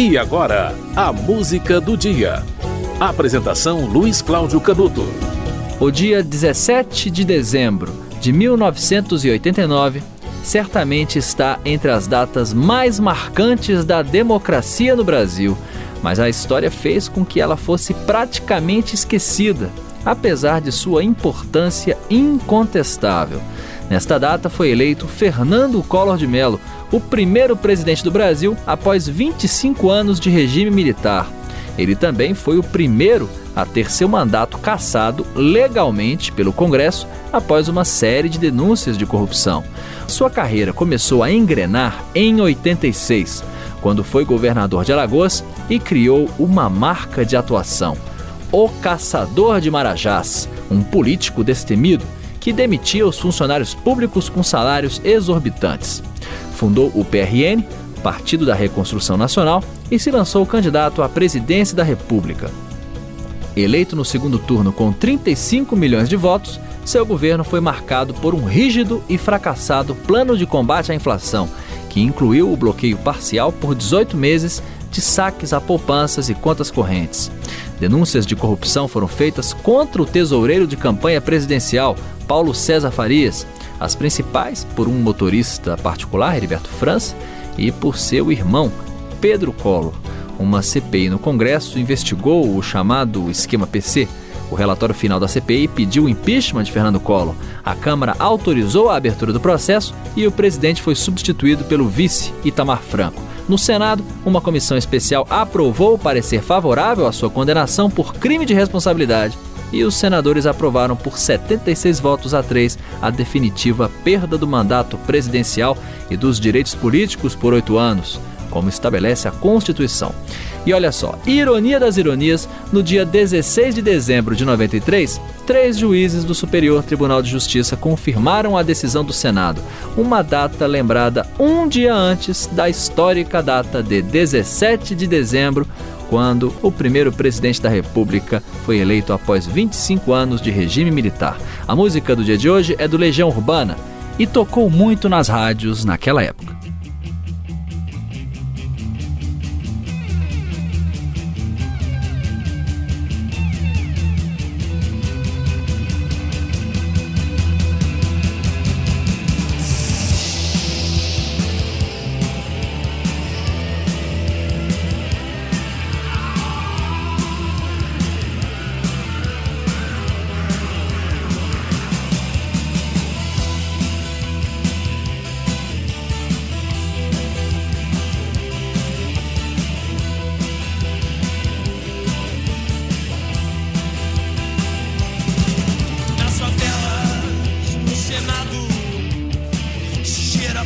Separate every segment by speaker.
Speaker 1: E agora, a música do dia. Apresentação Luiz Cláudio Canuto.
Speaker 2: O dia 17 de dezembro de 1989 certamente está entre as datas mais marcantes da democracia no Brasil, mas a história fez com que ela fosse praticamente esquecida, apesar de sua importância incontestável. Nesta data foi eleito Fernando Collor de Mello, o primeiro presidente do Brasil após 25 anos de regime militar. Ele também foi o primeiro a ter seu mandato cassado legalmente pelo Congresso após uma série de denúncias de corrupção. Sua carreira começou a engrenar em 86, quando foi governador de Alagoas e criou uma marca de atuação: o Caçador de Marajás, um político destemido que demitia os funcionários públicos com salários exorbitantes. Fundou o PRN, Partido da Reconstrução Nacional, e se lançou candidato à presidência da República. Eleito no segundo turno com 35 milhões de votos, seu governo foi marcado por um rígido e fracassado plano de combate à inflação, que incluiu o bloqueio parcial por 18 meses de saques a poupanças e contas correntes. Denúncias de corrupção foram feitas contra o tesoureiro de campanha presidencial, Paulo César Farias, as principais por um motorista particular, Heriberto França, e por seu irmão, Pedro Collor. Uma CPI no Congresso investigou o chamado esquema PC. O relatório final da CPI pediu o impeachment de Fernando Collor. A Câmara autorizou a abertura do processo e o presidente foi substituído pelo vice Itamar Franco. No Senado, uma comissão especial aprovou o parecer favorável à sua condenação por crime de responsabilidade e os senadores aprovaram por 76 votos a 3 a definitiva perda do mandato presidencial e dos direitos políticos por oito anos como estabelece a Constituição. E olha só, ironia das ironias, no dia 16 de dezembro de 93, três juízes do Superior Tribunal de Justiça confirmaram a decisão do Senado, uma data lembrada um dia antes da histórica data de 17 de dezembro, quando o primeiro presidente da República foi eleito após 25 anos de regime militar. A música do dia de hoje é do Legião Urbana e tocou muito nas rádios naquela época.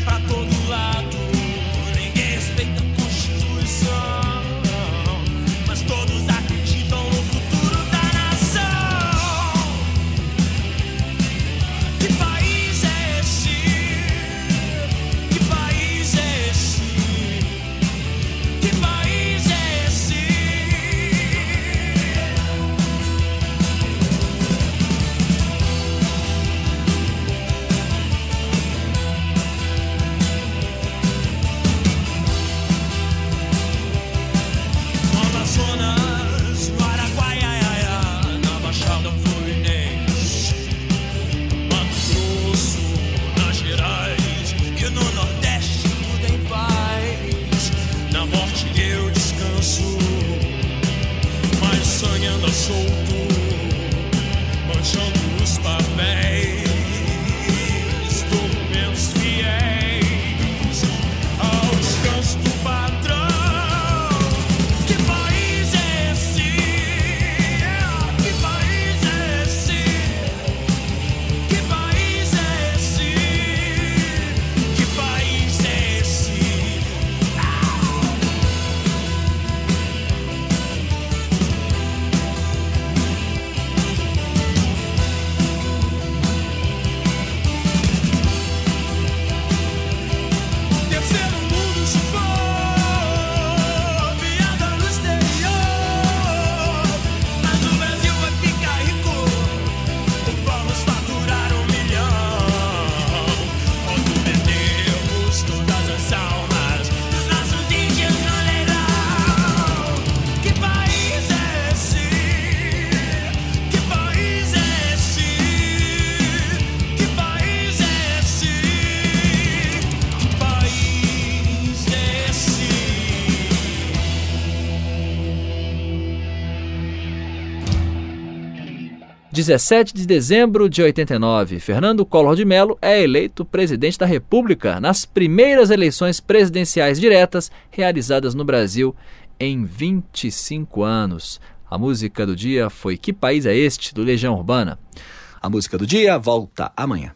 Speaker 2: pra todo mundo. quem anda solto, manchando 17 de dezembro de 89, Fernando Collor de Mello é eleito presidente da República nas primeiras eleições presidenciais diretas realizadas no Brasil em 25 anos. A música do dia foi Que País é Este, do Legião Urbana.
Speaker 3: A música do dia volta amanhã.